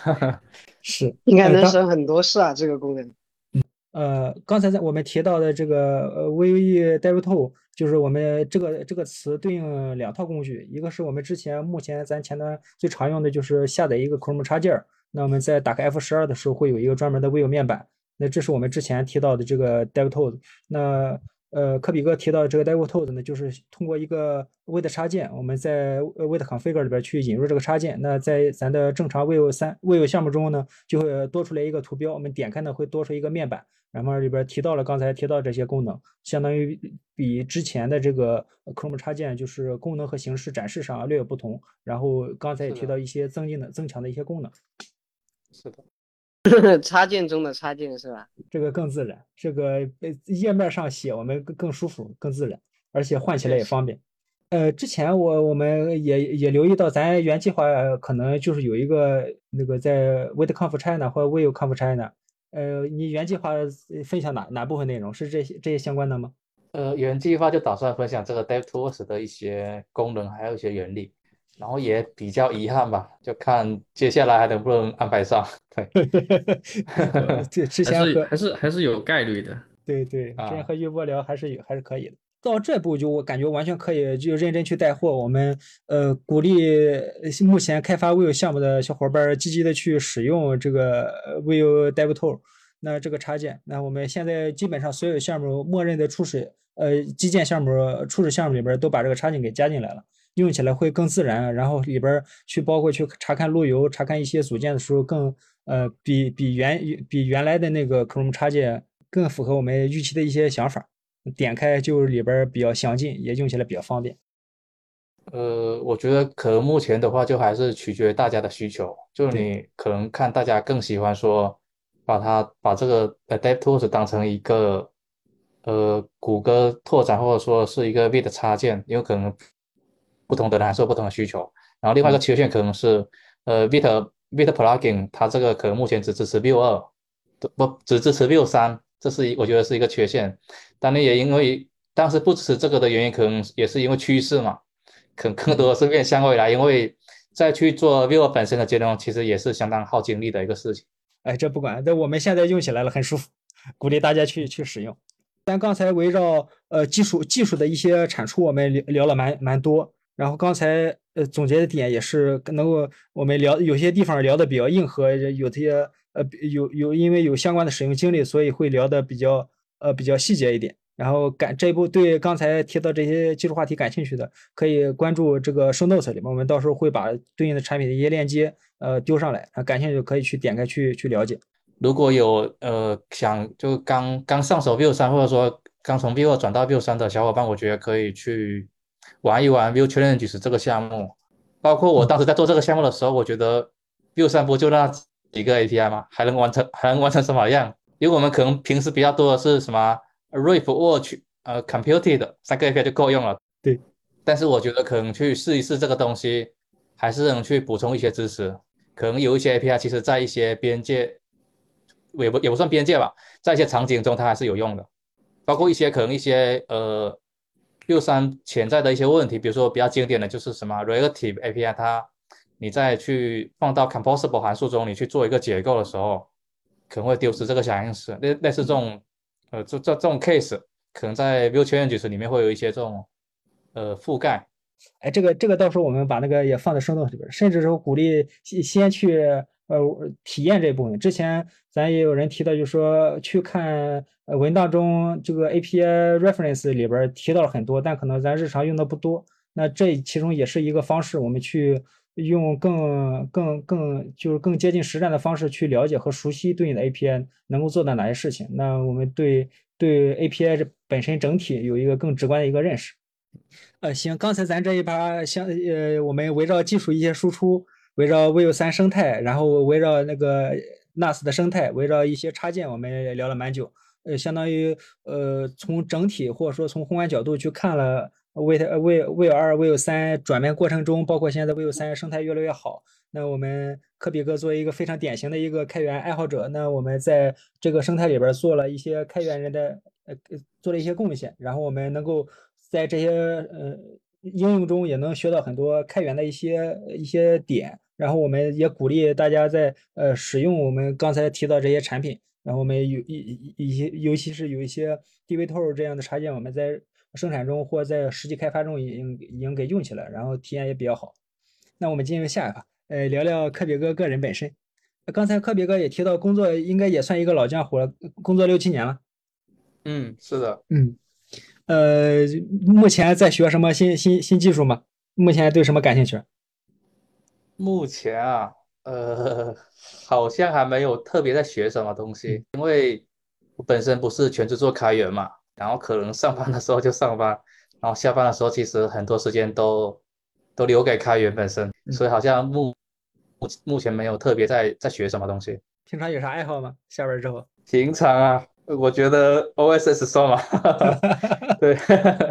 是 应该能省很多事啊，这个功能。嗯，呃，刚才在我们提到的这个呃 Vue DevTool，就是我们这个这个词对应两套工具，一个是我们之前目前咱前端最常用的就是下载一个 Chrome 插件，那我们在打开 F 十二的时候会有一个专门的 Vue 面板，那这是我们之前提到的这个 DevTool，那。呃，科比哥提到这个 DevTools 呢，就是通过一个 Vite 插件，我们在 Vite Config 里边去引入这个插件。那在咱的正常 Vue 三 Vue 项目中呢，就会多出来一个图标，我们点开呢会多出一个面板，然后里边提到了刚才提到这些功能，相当于比之前的这个 Chrome 插件就是功能和形式展示上略有不同。然后刚才也提到一些增进的增强的一些功能。是的。插件中的插件是吧？这个更自然，这个呃页面上写我们更更舒服、更自然，而且换起来也方便。呃，之前我我们也也留意到，咱原计划可能就是有一个那个在 WeConf China 或 WeConf China，呃，你原计划分享哪哪部分内容？是这些这些相关的吗？呃，原计划就打算分享这个 DevTools 的一些功能，还有一些原理。然后也比较遗憾吧，就看接下来还能不能安排上。对，这之前和还是还是有概率的。对对，之前和玉波聊还是有还是可以的。到这步就我感觉完全可以就认真去带货。我们呃鼓励目前开发 Vue 项目的小伙伴积极的去使用这个 Vue DevTool，那这个插件。那我们现在基本上所有项目默认的初始呃基建项目初始项目里边都把这个插件给加进来了。用起来会更自然，然后里边去包括去查看路由、查看一些组件的时候，更呃比比原比原来的那个 Chrome 插件更符合我们预期的一些想法。点开就里边比较详尽，也用起来比较方便。呃，我觉得可能目前的话，就还是取决于大家的需求，就是你可能看大家更喜欢说把它把这个 AdaptTools 当成一个呃谷歌拓展，或者说是一个 V 的插件，有可能。不同的人还是有不同的需求，然后另外一个缺陷可能是，呃，Vite Vite Plugin 它这个可能目前只支持 Vue 二，不只支持 Vue 三，这是一我觉得是一个缺陷。当然也因为当时不支持这个的原因，可能也是因为趋势嘛，可更多的是面向未来，因为再去做 Vue 本身的兼容，其实也是相当耗精力的一个事情。哎，这不管，这我们现在用起来了很舒服，鼓励大家去去使用。咱刚才围绕呃技术技术的一些产出，我们聊聊了蛮蛮多。然后刚才呃总结的点也是能够我们聊有些地方聊的比较硬核，有些呃有有因为有相关的使用经历，所以会聊的比较呃比较细节一点。然后感这一步对刚才提到这些技术话题感兴趣的，可以关注这个 show notes 里面，我们到时候会把对应的产品的一些链接呃丢上来，感兴趣可以去点开去去了解。如果有呃想就刚刚上手 Vue 三或者说刚从 Vue 转到 Vue 三的小伙伴，我觉得可以去。玩一玩，View Challenges 这个项目，包括我当时在做这个项目的时候，我觉得 View 三不就那几个 API 吗？还能完成还能完成什么样？因为我们可能平时比较多的是什么 Riff Watch 呃 Computed 三个 API 就够用了。对，但是我觉得可能去试一试这个东西，还是能去补充一些知识。可能有一些 API 其实在一些边界，也不也不算边界吧，在一些场景中它还是有用的，包括一些可能一些呃。六三潜在的一些问题，比如说比较经典的就是什么 relative API，它你再去放到 composable 函数中，你去做一个结构的时候，可能会丢失这个响应时。类类似这种，呃，这这这种 case，可能在 view changes 里面会有一些这种呃覆盖。哎，这个这个到时候我们把那个也放在生动里边，甚至说鼓励先去呃体验这部分。之前咱也有人提到，就是说去看。呃，文档中这个 API reference 里边提到了很多，但可能咱日常用的不多。那这其中也是一个方式，我们去用更更更就是更接近实战的方式去了解和熟悉对应的 API 能够做到哪些事情。那我们对对 API 这本身整体有一个更直观的一个认识。呃，行，刚才咱这一把像呃，我们围绕技术一些输出，围绕 Vue 三生态，然后围绕那个 NAS 的生态，围绕一些插件，我们聊了蛮久。呃，相当于呃，从整体或者说从宏观角度去看了 v 呃 v v 二 v 三转变过程中，包括现在 v 三生态越来越好。那我们科比哥作为一个非常典型的一个开源爱好者，那我们在这个生态里边做了一些开源人的呃做了一些贡献，然后我们能够在这些呃应用中也能学到很多开源的一些一些点，然后我们也鼓励大家在呃使用我们刚才提到这些产品。然后我们有一一些，尤其是有一些 DVT 这样的插件，我们在生产中或在实际开发中已经已经给用起来，然后体验也比较好。那我们进入下一趴，呃，聊聊科比哥个人本身。刚才科比哥也提到，工作应该也算一个老江湖了，工作六七年了。嗯，是的。嗯，呃，目前在学什么新新新技术吗？目前对什么感兴趣？目前啊。呃，好像还没有特别在学什么东西，因为我本身不是全职做开源嘛，然后可能上班的时候就上班，然后下班的时候其实很多时间都都留给开源本身，所以好像目目目前没有特别在在学什么东西。平常有啥爱好吗？下班之后？平常啊，我觉得 OSS 算吗？对，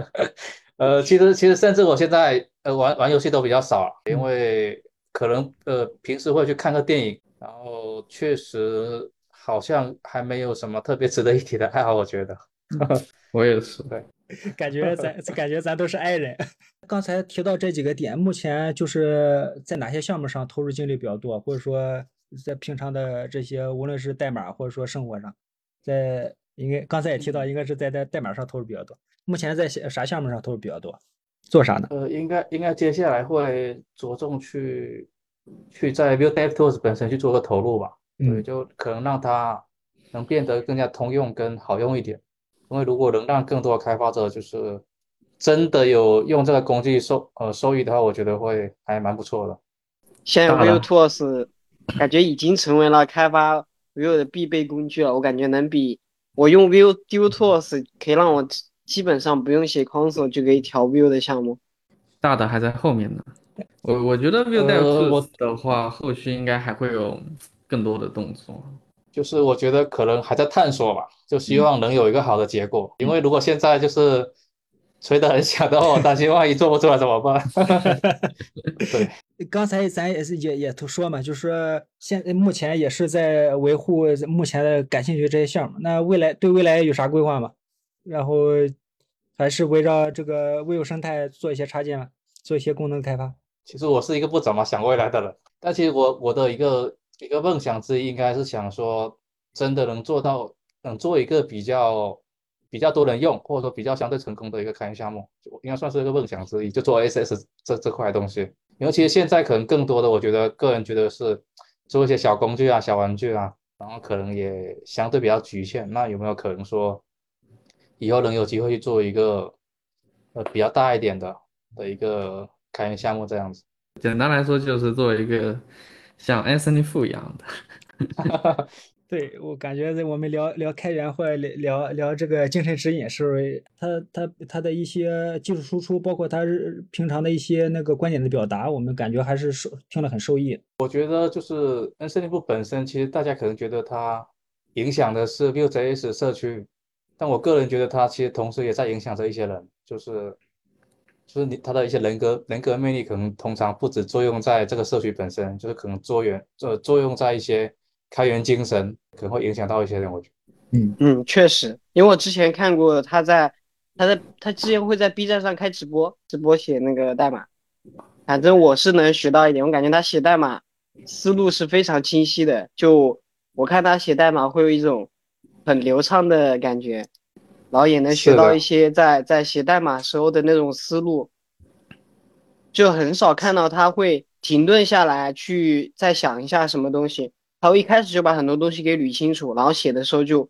呃，其实其实甚至我现在呃玩玩游戏都比较少了，因为可能呃平时会去看个电影，然后确实好像还没有什么特别值得一提的爱好，我觉得。我也是，对，感觉咱感觉咱都是爱人。刚才提到这几个点，目前就是在哪些项目上投入精力比较多，或者说在平常的这些，无论是代码或者说生活上，在应该刚才也提到，应该是在在代码上投入比较多。目前在啥项目上投入比较多？做啥呢？呃，应该应该接下来会着重去去在 Vue DevTools 本身去做个投入吧。对，就可能让它能变得更加通用跟好用一点。因为如果能让更多的开发者就是真的有用这个工具收呃收益的话，我觉得会还蛮不错的。现在 Vue Tools 感觉已经成为了开发 Vue 的必备工具了。我感觉能比我用 Vue Vue Tools 可以让我基本上不用写 console 就可以调 view 的项目。大的还在后面呢。我我觉得 Vue Tools 的话，后续应该还会有更多的动作。就是我觉得可能还在探索吧，就希望能有一个好的结果。因为如果现在就是吹得很响的话，我担心万一做不出来怎么办？对，刚才咱也是也也都说嘛，就是现目前也是在维护目前的感兴趣这些项目。那未来对未来有啥规划吗？然后还是围绕这个 Vue 生态做一些插件，做一些功能开发。其实我是一个不怎么想未来的人，但其实我我的一个。一个梦想之一应该是想说，真的能做到，能做一个比较比较多人用，或者说比较相对成功的一个开源项目，应该算是一个梦想之一，就做 SS 这这块东西。因为其实现在可能更多的，我觉得个人觉得是做一些小工具啊、小玩具啊，然后可能也相对比较局限。那有没有可能说，以后能有机会去做一个呃比较大一点的的一个开源项目这样子？简单来说，就是做一个。像 Anthony Fu 一样的，对我感觉在我们聊聊开源或者聊聊这个精神指引，是不是他他他的一些技术输出，包括他平常的一些那个观点的表达，我们感觉还是受听了很受益。我觉得就是安森尼夫本身，其实大家可能觉得它影响的是 Vue.js 社区，但我个人觉得他其实同时也在影响着一些人，就是。就是你他的一些人格人格魅力，可能通常不止作用在这个社区本身，就是可能作用呃作用在一些开源精神，可能会影响到一些人。我觉得，嗯嗯，确实，因为我之前看过他在他在他之前会在 B 站上开直播，直播写那个代码，反正我是能学到一点，我感觉他写代码思路是非常清晰的，就我看他写代码会有一种很流畅的感觉。然后也能学到一些在在写代码时候的那种思路，就很少看到他会停顿下来去再想一下什么东西，他会一开始就把很多东西给捋清楚，然后写的时候就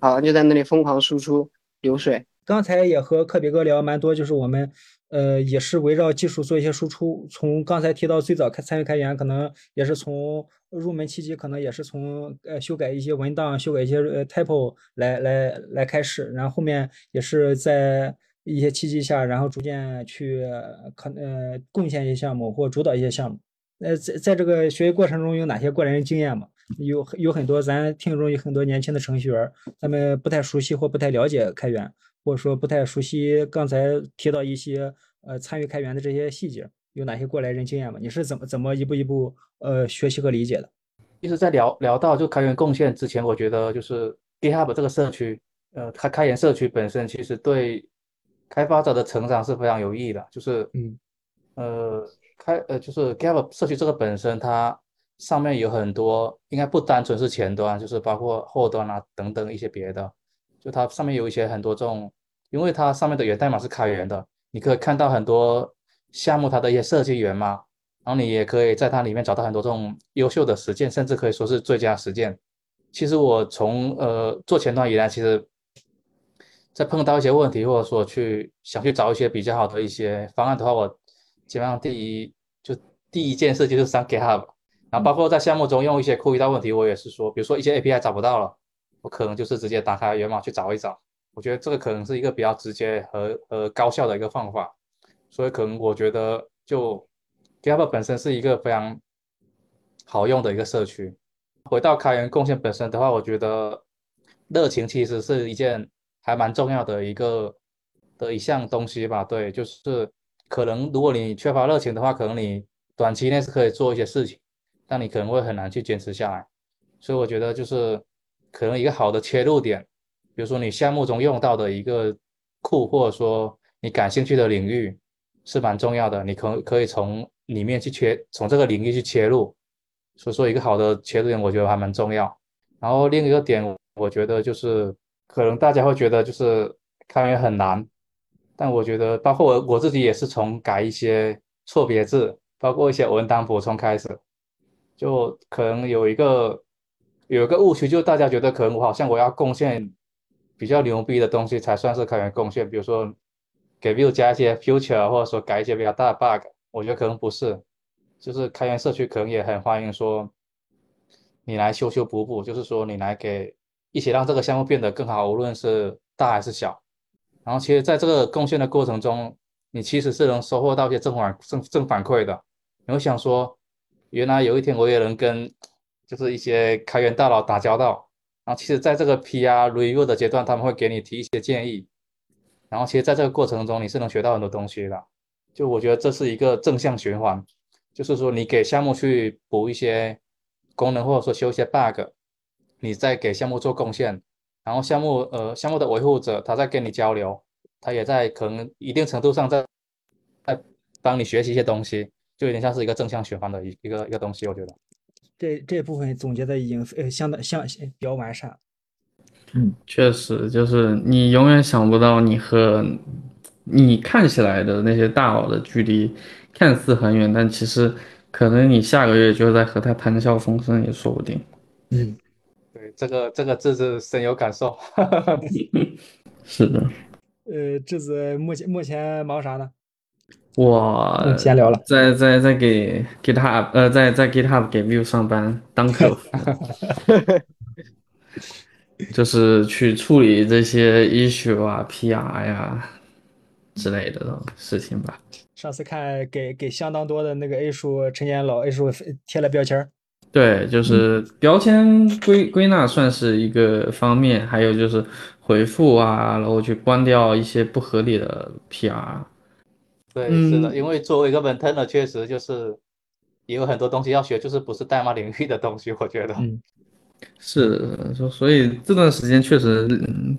好像就在那里疯狂输出流水。刚才也和科比哥聊蛮多，就是我们。呃，也是围绕技术做一些输出。从刚才提到最早开参与开源，可能也是从入门契机，可能也是从呃修改一些文档、修改一些呃 typo 来来来开始。然后后面也是在一些契机下，然后逐渐去可呃贡献一些项目或主导一些项目。呃，在在这个学习过程中有哪些过人经验吗？有有很多咱听众有很多年轻的程序员，他们不太熟悉或不太了解开源。或者说不太熟悉刚才提到一些呃参与开源的这些细节，有哪些过来人经验吗？你是怎么怎么一步一步呃学习和理解的？其实，在聊聊到就开源贡献之前，我觉得就是 GitHub 这个社区，呃，开开源社区本身其实对开发者的成长是非常有益的。就是嗯呃开呃就是 GitHub 社区这个本身，它上面有很多，应该不单纯是前端，就是包括后端啊等等一些别的。就它上面有一些很多这种，因为它上面的源代码是开源的，你可以看到很多项目它的一些设计源码，然后你也可以在它里面找到很多这种优秀的实践，甚至可以说是最佳实践。其实我从呃做前端以来，其实，在碰到一些问题或者说去想去找一些比较好的一些方案的话，我基本上第一就第一件事就是上 GitHub，然后包括在项目中用一些库遇到问题，我也是说，比如说一些 API 找不到了。我可能就是直接打开源码去找一找，我觉得这个可能是一个比较直接和和高效的一个方法，所以可能我觉得就 GitHub 本身是一个非常好用的一个社区，回到开源贡献本身的话，我觉得热情其实是一件还蛮重要的一个的一项东西吧。对，就是可能如果你缺乏热情的话，可能你短期内是可以做一些事情，但你可能会很难去坚持下来。所以我觉得就是可能一个好的切入点，比如说你项目中用到的一个库，或者说你感兴趣的领域是蛮重要的，你可可以从里面去切，从这个领域去切入。所以说，一个好的切入点，我觉得还蛮重要。然后另一个点，我觉得就是可能大家会觉得就是开源很难，但我觉得包括我我自己也是从改一些错别字，包括一些文档补充开始，就可能有一个有一个误区，就大家觉得可能我好像我要贡献比较牛逼的东西才算是开源贡献，比如说给 Vue 加一些 future，或者说改一些比较大的 bug，我觉得可能不是。就是开源社区可能也很欢迎说，你来修修补补，就是说你来给一起让这个项目变得更好，无论是大还是小。然后其实在这个贡献的过程中，你其实是能收获到一些正反正正反馈的。你会想说，原来有一天我也能跟就是一些开源大佬打交道。然后其实在这个 PR review 的阶段，他们会给你提一些建议。然后其实在这个过程中，你是能学到很多东西的。就我觉得这是一个正向循环。就是说，你给项目去补一些功能，或者说修一些 bug，你再给项目做贡献，然后项目呃项目的维护者他在跟你交流，他也在可能一定程度上在在帮你学习一些东西，就有点像是一个正向循环的一一个一个东西，我觉得。这这部分总结的已经呃相当相比较完善。嗯，确实，就是你永远想不到你和你看起来的那些大佬的距离。看似很远，但其实可能你下个月就在和他谈笑风生也说不定。嗯，对，这个这个字是深有感受。是的。呃，智子目前目前忙啥呢？我闲聊了，在在在给 GitHub 呃在在 GitHub 给 Vue 上班当客服，就是去处理这些 issue 啊 PR 呀之类的事情吧。上次看给给相当多的那个 A 数陈年老 A 数贴了标签对，就是标签归归纳算是一个方面，还有就是回复啊，然后去关掉一些不合理的 PR。对，是的，因为作为一个 maintainer，确实就是也有很多东西要学，就是不是代码领域的东西，我觉得。嗯，是，所所以这段时间确实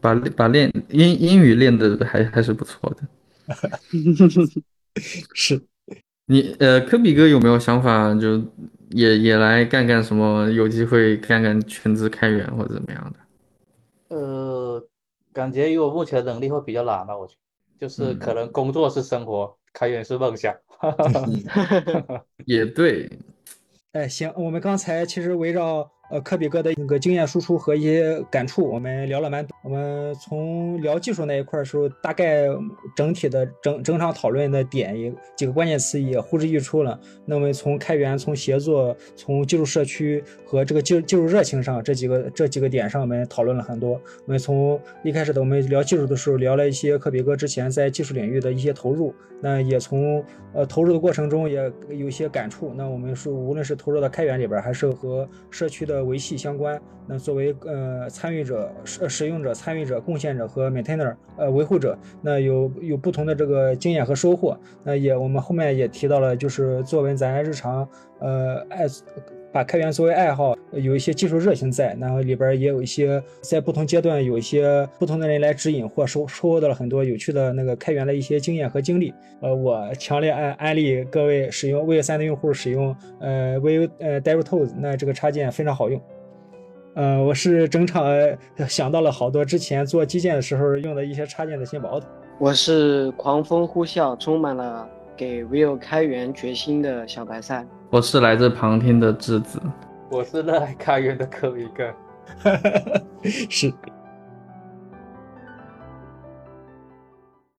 把把练英英语练的还还是不错的。是，你呃，科比哥有没有想法，就也也来干干什么？有机会干干全职开源或者怎么样的？呃，感觉以我目前的能力会比较难吧，我觉得，就是可能工作是生活，开源是梦想。也对。哎，行，我们刚才其实围绕。呃，科比哥的那个经验输出和一些感触，我们聊了蛮多。我们从聊技术那一块的时候，大概整体的整整场讨论的点也几个关键词也呼之欲出了。那么从开源、从协作、从技术社区和这个技技术热情上这几个这几个点上，我们讨论了很多。我们从一开始的我们聊技术的时候，聊了一些科比哥之前在技术领域的一些投入。那也从呃投入的过程中也有些感触。那我们说，无论是投入到开源里边，还是和社区的。维系相关，那作为呃参与者、使使用者、参与者、贡献者和 maintainer 呃维护者，那有有不同的这个经验和收获。那也我们后面也提到了，就是作为咱日常呃爱把开源作为爱好，有一些技术热情在，然后里边也有一些在不同阶段有一些不同的人来指引或收收获到了很多有趣的那个开源的一些经验和经历。呃，我强烈安安利各位使用 Vue 三的用户使用呃 Vue 呃 DevTools，那这个插件非常好用。呃，我是整场想到了好多之前做基建的时候用的一些插件的新宝。我是狂风呼啸，充满了给 Vue 开源决心的小白菜。我是来自旁听的智子，我是热爱开源的科比哥，是。